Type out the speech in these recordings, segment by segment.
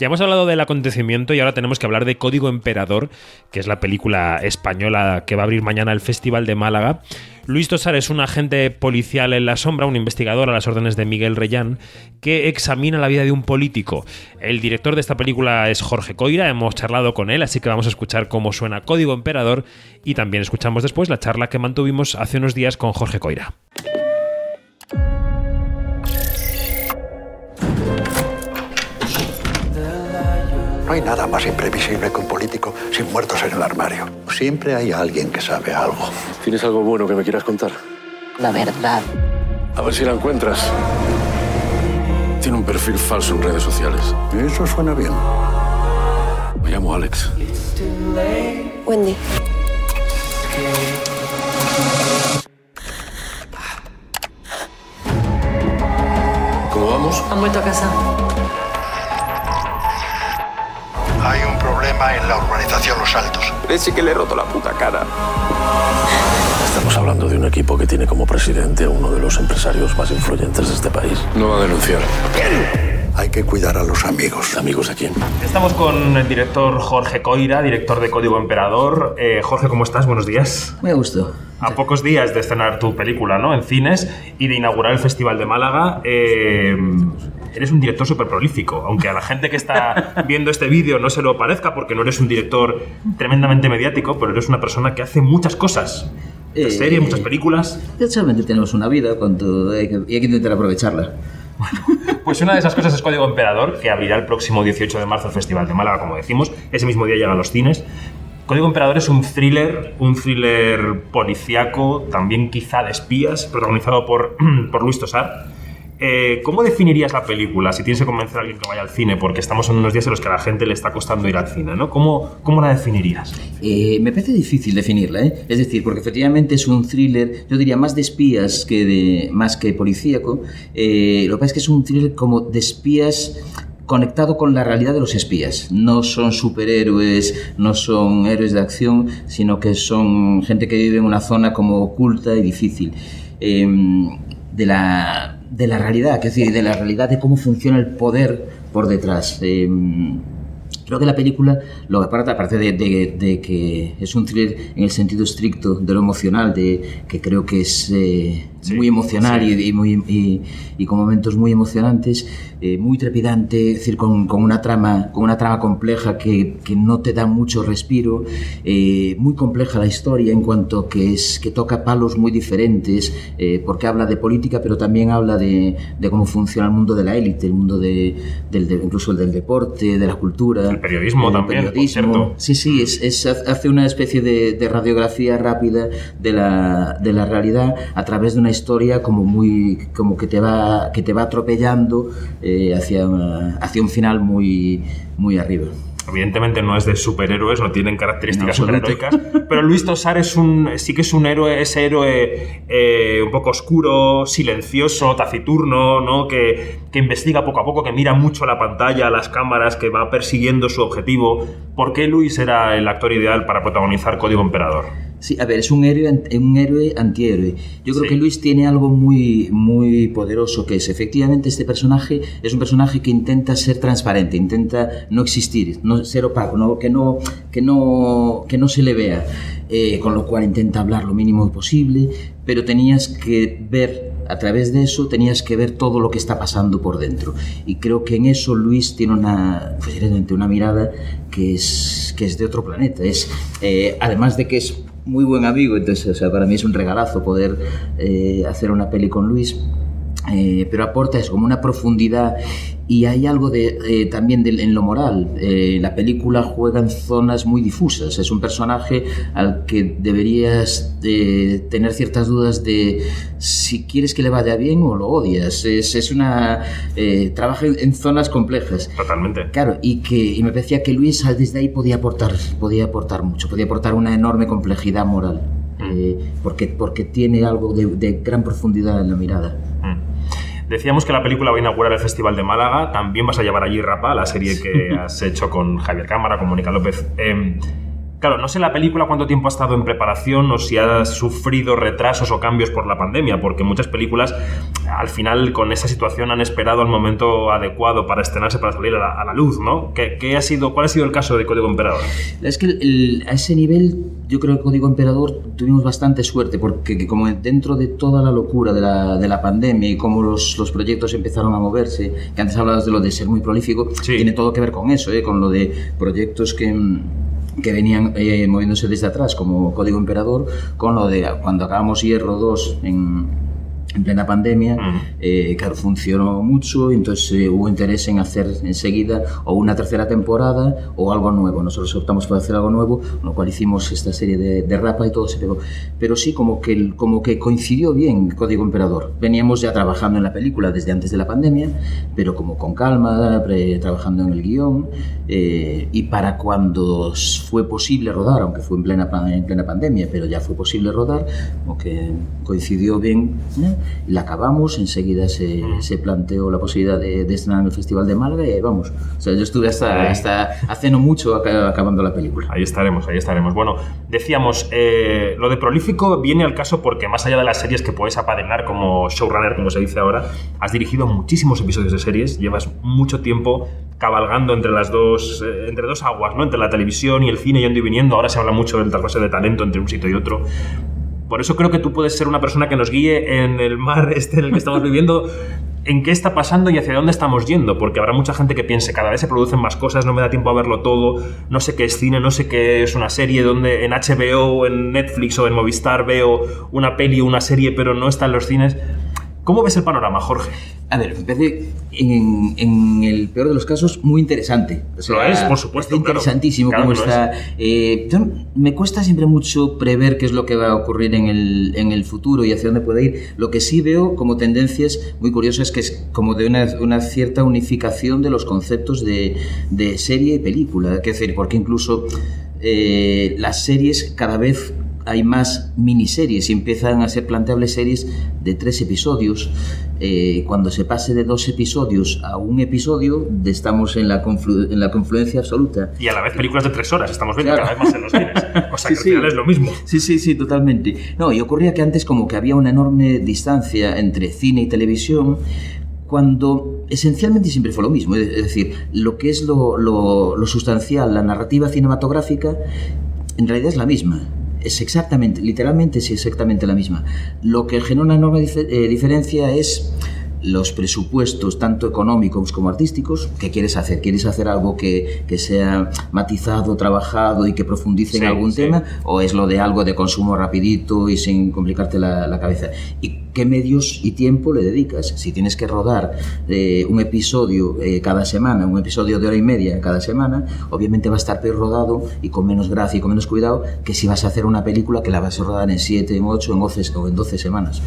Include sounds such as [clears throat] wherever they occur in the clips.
Ya hemos hablado del acontecimiento y ahora tenemos que hablar de Código Emperador, que es la película española que va a abrir mañana el Festival de Málaga. Luis Tosar es un agente policial en la sombra, un investigador a las órdenes de Miguel Reyán, que examina la vida de un político. El director de esta película es Jorge Coira, hemos charlado con él, así que vamos a escuchar cómo suena Código Emperador y también escuchamos después la charla que mantuvimos hace unos días con Jorge Coira. No hay nada más imprevisible que un político sin muertos en el armario. Siempre hay alguien que sabe algo. ¿Tienes algo bueno que me quieras contar? La verdad. A ver si la encuentras. Tiene un perfil falso en redes sociales. Eso suena bien. Me llamo Alex. Wendy. ¿Cómo vamos? Han vuelto a casa. Hay un problema en la urbanización Los Altos. Parece que le he roto la puta cara. Estamos hablando de un equipo que tiene como presidente a uno de los empresarios más influyentes de este país. No va a denunciar. Hay que cuidar a los amigos. ¿Amigos de quién? Estamos con el director Jorge Coira, director de Código Emperador. Eh, Jorge, ¿cómo estás? Buenos días. Me gustó. A pocos días de estrenar tu película ¿no? en cines y de inaugurar el Festival de Málaga, eh, eres un director súper prolífico. Aunque a la gente que está viendo este vídeo no se lo parezca porque no eres un director tremendamente mediático, pero eres una persona que hace muchas cosas. Muchas Eh, series, muchas películas. Solamente tenemos una vida cuando hay que- y hay que intentar aprovecharla. Pues una de esas cosas es Código Emperador, que abrirá el próximo 18 de marzo el Festival de Málaga, como decimos. Ese mismo día llega a los cines. Código Emperador es un thriller, un thriller policíaco, también quizá de espías, protagonizado por, [clears throat] por Luis Tosar. Eh, ¿Cómo definirías la película si tienes que convencer a alguien que vaya al cine? Porque estamos en unos días en los que a la gente le está costando ir al cine, ¿no? ¿Cómo, cómo la definirías? Eh, me parece difícil definirla, ¿eh? Es decir, porque efectivamente es un thriller, yo diría más de espías que de más que policíaco. Eh, lo que pasa es que es un thriller como de espías conectado con la realidad de los espías. No son superhéroes, no son héroes de acción, sino que son gente que vive en una zona como oculta y difícil. Eh, de la de la realidad, es decir, de la realidad de cómo funciona el poder por detrás. Eh, Creo que la película, lo que aparte, aparte de, de- de que es un thriller en el sentido estricto de lo emocional, de que creo que es eh, Sí, muy emocional sí. y, y muy, y, y con momentos muy emocionantes, eh, muy trepidante, es decir, con, con una trama, con una trama compleja que, que no te da mucho respiro, eh, muy compleja la historia en cuanto que es que toca palos muy diferentes, eh, porque habla de política, pero también habla de, de cómo funciona el mundo de la élite, el mundo de, del, de- incluso el del deporte, de la cultura, El periodismo del también, periodismo. Sí, sí, es, es- hace una especie de, de radiografía rápida de la, de la realidad a través de una historia como muy como que te va que te va atropellando eh, hacia, hacia un final muy muy arriba. Evidentemente no es de superhéroes, no tienen características superheroicas, pero Luis Tosar es un, sí que es un héroe, ese héroe eh, un poco oscuro, silencioso, taciturno, ¿no? que, que investiga poco a poco, que mira mucho la pantalla, las cámaras, que va persiguiendo su objetivo. ¿Por qué Luis era el actor ideal para protagonizar Código Emperador? Sí, a ver, es un héroe, un héroe antihéroe. Yo creo Sí. que Luis tiene algo muy, muy poderoso, que es efectivamente este personaje es un personaje que intenta ser transparente, intenta no existir, no ser opaco, no- que, no, que, no, que no se le vea, Eh, con lo cual intenta hablar lo mínimo posible, pero tenías que ver, a través de eso, tenías que ver todo lo que está pasando por dentro. Y creo que en eso Luis tiene una, pues, una mirada que es, que es de otro planeta. Es, eh, además de que es muy buen amigo, entonces o sea, para mí es un regalazo poder eh, hacer una peli con Luis. Eh, pero aporta eso, como una profundidad y hay algo de, eh, también de- en lo moral. Eh, la película juega en zonas muy difusas. Es un personaje al que deberías eh, tener ciertas dudas de si quieres que le vaya bien o lo odias. Es, es una eh, trabaja en, zonas complejas. Totalmente. Claro, y que y me parecía que Luis desde ahí podía aportar, podía aportar mucho, podía aportar una enorme complejidad moral, eh, porque, porque tiene algo de, de gran profundidad en la mirada. Decíamos que la película va a inaugurar el Festival de Málaga. También vas a llevar allí Rapa, la serie que has hecho con Javier Cámara, con Mónica López. Eh, Claro, no sé la película cuánto tiempo ha estado en preparación o si ha sufrido retrasos o cambios por la pandemia, porque muchas películas al final con esa situación han esperado el momento adecuado para estrenarse, para salir a la, luz, ¿no? ¿Qué, ha sido, ¿Cuál ha sido el caso de Código Emperador? Es que a ese nivel yo creo que Código Emperador tuvimos bastante suerte, porque como dentro de toda la locura de la, de la pandemia y cómo los, los, proyectos empezaron a moverse, que antes hablabas de lo de ser muy prolífico, tiene todo que ver con eso, ¿eh? con lo de proyectos que que venían eh, moviéndose desde atrás, como Código Emperador, con lo de cuando acabamos Hierro 2 en, en plena pandemia, eh, claro, funcionó mucho, entonces eh, hubo interés en hacer enseguida o una tercera temporada o algo nuevo. Nosotros optamos por hacer algo nuevo, lo cual hicimos esta serie de, de Rapa y todo se pegó. Pero sí, como que, como que coincidió bien Código Emperador. Veníamos ya trabajando en la película desde antes de la pandemia, pero como con calma, trabajando en el guion, eh, y para cuando fue posible rodar, aunque fue en plena, en plena pandemia, pero ya fue posible rodar, como que coincidió bien y la acabamos, enseguida se, se planteó la posibilidad de, de, estrenar en el Festival de Málaga y vamos. O sea, yo estuve hasta, hasta hace no mucho acabando la película. Ahí estaremos, ahí estaremos. Bueno, decíamos, eh, lo de prolífico viene al caso porque más allá de las series que puedes apadrinar como showrunner, como se dice ahora, has dirigido muchísimos episodios de series, llevas mucho tiempo cabalgando entre las dos, eh, entre dos aguas, ¿no? Entre la televisión y el cine, yendo y viniendo. Ahora se habla mucho del trasvase de talento entre un sitio y otro. Por eso creo que tú puedes ser una persona que nos guíe en el mar [laughs] este en el que estamos viviendo, en qué está pasando y hacia dónde estamos yendo, porque habrá mucha gente que piense, cada vez se producen más cosas, no me da tiempo a verlo todo, no sé qué es cine, no sé qué es una serie, donde en HBO, en Netflix o en Movistar veo una peli o una serie, pero no está en los cines. ¿Cómo ves el panorama, Jorge? A ver, me parece en, en, el peor de los casos muy interesante. lo es, por supuesto. Es interesantísimo cómo está. Eh, me cuesta siempre mucho prever qué es lo que va a ocurrir en el, en el futuro y hacia dónde puede ir. Lo que sí veo como tendencias muy curiosas es que es como de una, una cierta unificación de los conceptos de, de serie y película. Es decir, porque incluso eh, las series cada vez hay más miniseries y empiezan a ser planteables series de tres episodios. Eh, cuando se pase de dos episodios a un episodio, estamos en la, en la confluencia absoluta. Y a la vez películas de tres horas, estamos viendo cada vez más en los cines. [laughs] O sea, que al es lo mismo. Sí, sí, sí, totalmente. No, y ocurría que antes como que había una enorme distancia entre cine y televisión, cuando esencialmente siempre fue lo mismo, es decir, lo que es lo, lo, lo sustancial, la narrativa cinematográfica, en realidad es la misma es exactamente, literalmente es exactamente la misma. Lo que genera una enorme eh, diferencia es los presupuestos, tanto económicos como artísticos, ¿qué quieres hacer? ¿Quieres hacer algo que, que sea matizado, trabajado y que profundice en algún tema? ¿O es lo de algo de consumo rapidito y sin complicarte la, la cabeza? ¿Y qué medios y tiempo le dedicas? Si tienes que rodar eh, un episodio eh, cada semana, un episodio de hora y media cada semana, obviamente va a estar peor rodado y con menos gracia y con menos cuidado que si vas a hacer una película que la vas a rodar en 7, en 8, en 12 o en 12 semanas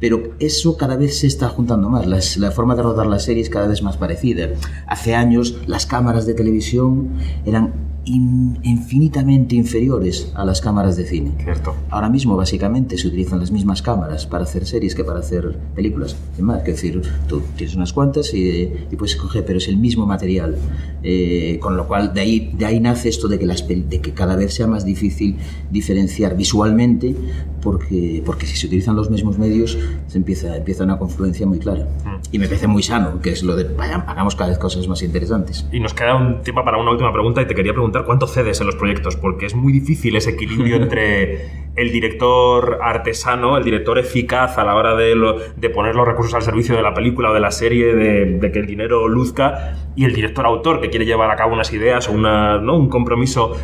pero eso cada vez se está juntando más. la forma de rodar las series cada vez más parecida. Hace años las cámaras de televisión eran infinitamente inferiores a las cámaras de cine. Cierto. Ahora mismo, básicamente, se utilizan las mismas cámaras para hacer series que para hacer películas. Es más, que decir, tú tienes unas cuantas y, puedes escoger, pero es el mismo material. Eh, con lo cual, de ahí, de ahí nace esto de que, las, de que cada vez sea más difícil diferenciar visualmente, porque, porque si se utilizan los mismos medios, se empieza, empieza una confluencia muy clara. Mm. Y me parece muy sano, que es lo de, vaya, hagamos cada vez cosas más interesantes. Y nos queda un tiempo para una última pregunta y te quería preguntar cuánto cedes en los proyectos, porque es muy difícil ese equilibrio [laughs] entre el director artesano, el director eficaz a la hora de, de poner los recursos al servicio de la película o de la serie, de, que el dinero luzca, y el director autor que quiere llevar a cabo unas ideas o una, ¿no? un compromiso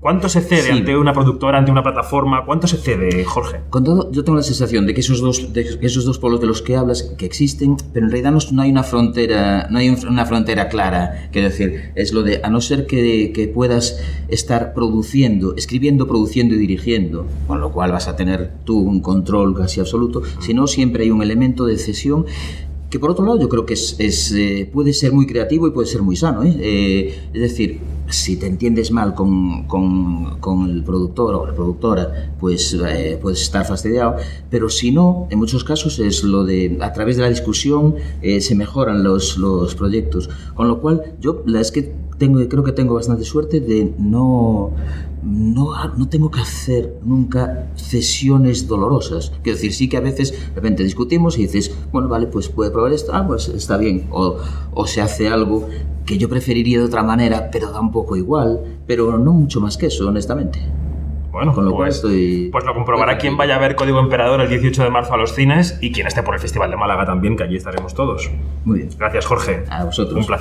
¿Cuánto se cede ante una productora, ante una plataforma? ¿Cuánto se cede, Jorge? Con todo, yo tengo la sensación de que esos dos, de esos dos polos de los que hablas que existen, pero en realidad no, hay una frontera, no hay una frontera clara. Quiero decir, es lo de a no ser que, que puedas estar produciendo, escribiendo, produciendo y dirigiendo, con lo cual vas a tener tú un control casi absoluto. Si no, siempre hay un elemento de cesión que por otro lado yo creo que es, es eh, puede ser muy creativo y puede ser muy sano. ¿eh? Eh, es decir, si te entiendes mal con, con, con el productor o la productora, pues puedes estar fastidiado, pero si no, en muchos casos es lo de, a través de la discusión se mejoran los, los proyectos. Con lo cual, yo la es que tengo, creo que tengo bastante suerte de no no, no tengo que hacer nunca cesiones dolorosas. Quiero decir, sí que a veces de repente discutimos y dices, bueno, vale, pues puede probar esto, ah, pues está bien. O, o se hace algo que yo preferiría de otra manera, pero da un poco igual, pero no mucho más que eso, honestamente. Bueno, Con lo cual pues, estoy- pues lo comprobará quien vaya a ver Código Emperador el 18 de marzo a los cines y quien esté por el Festival de Málaga también, que allí estaremos todos. Muy bien. Gracias, Jorge. A vosotros. Un placer.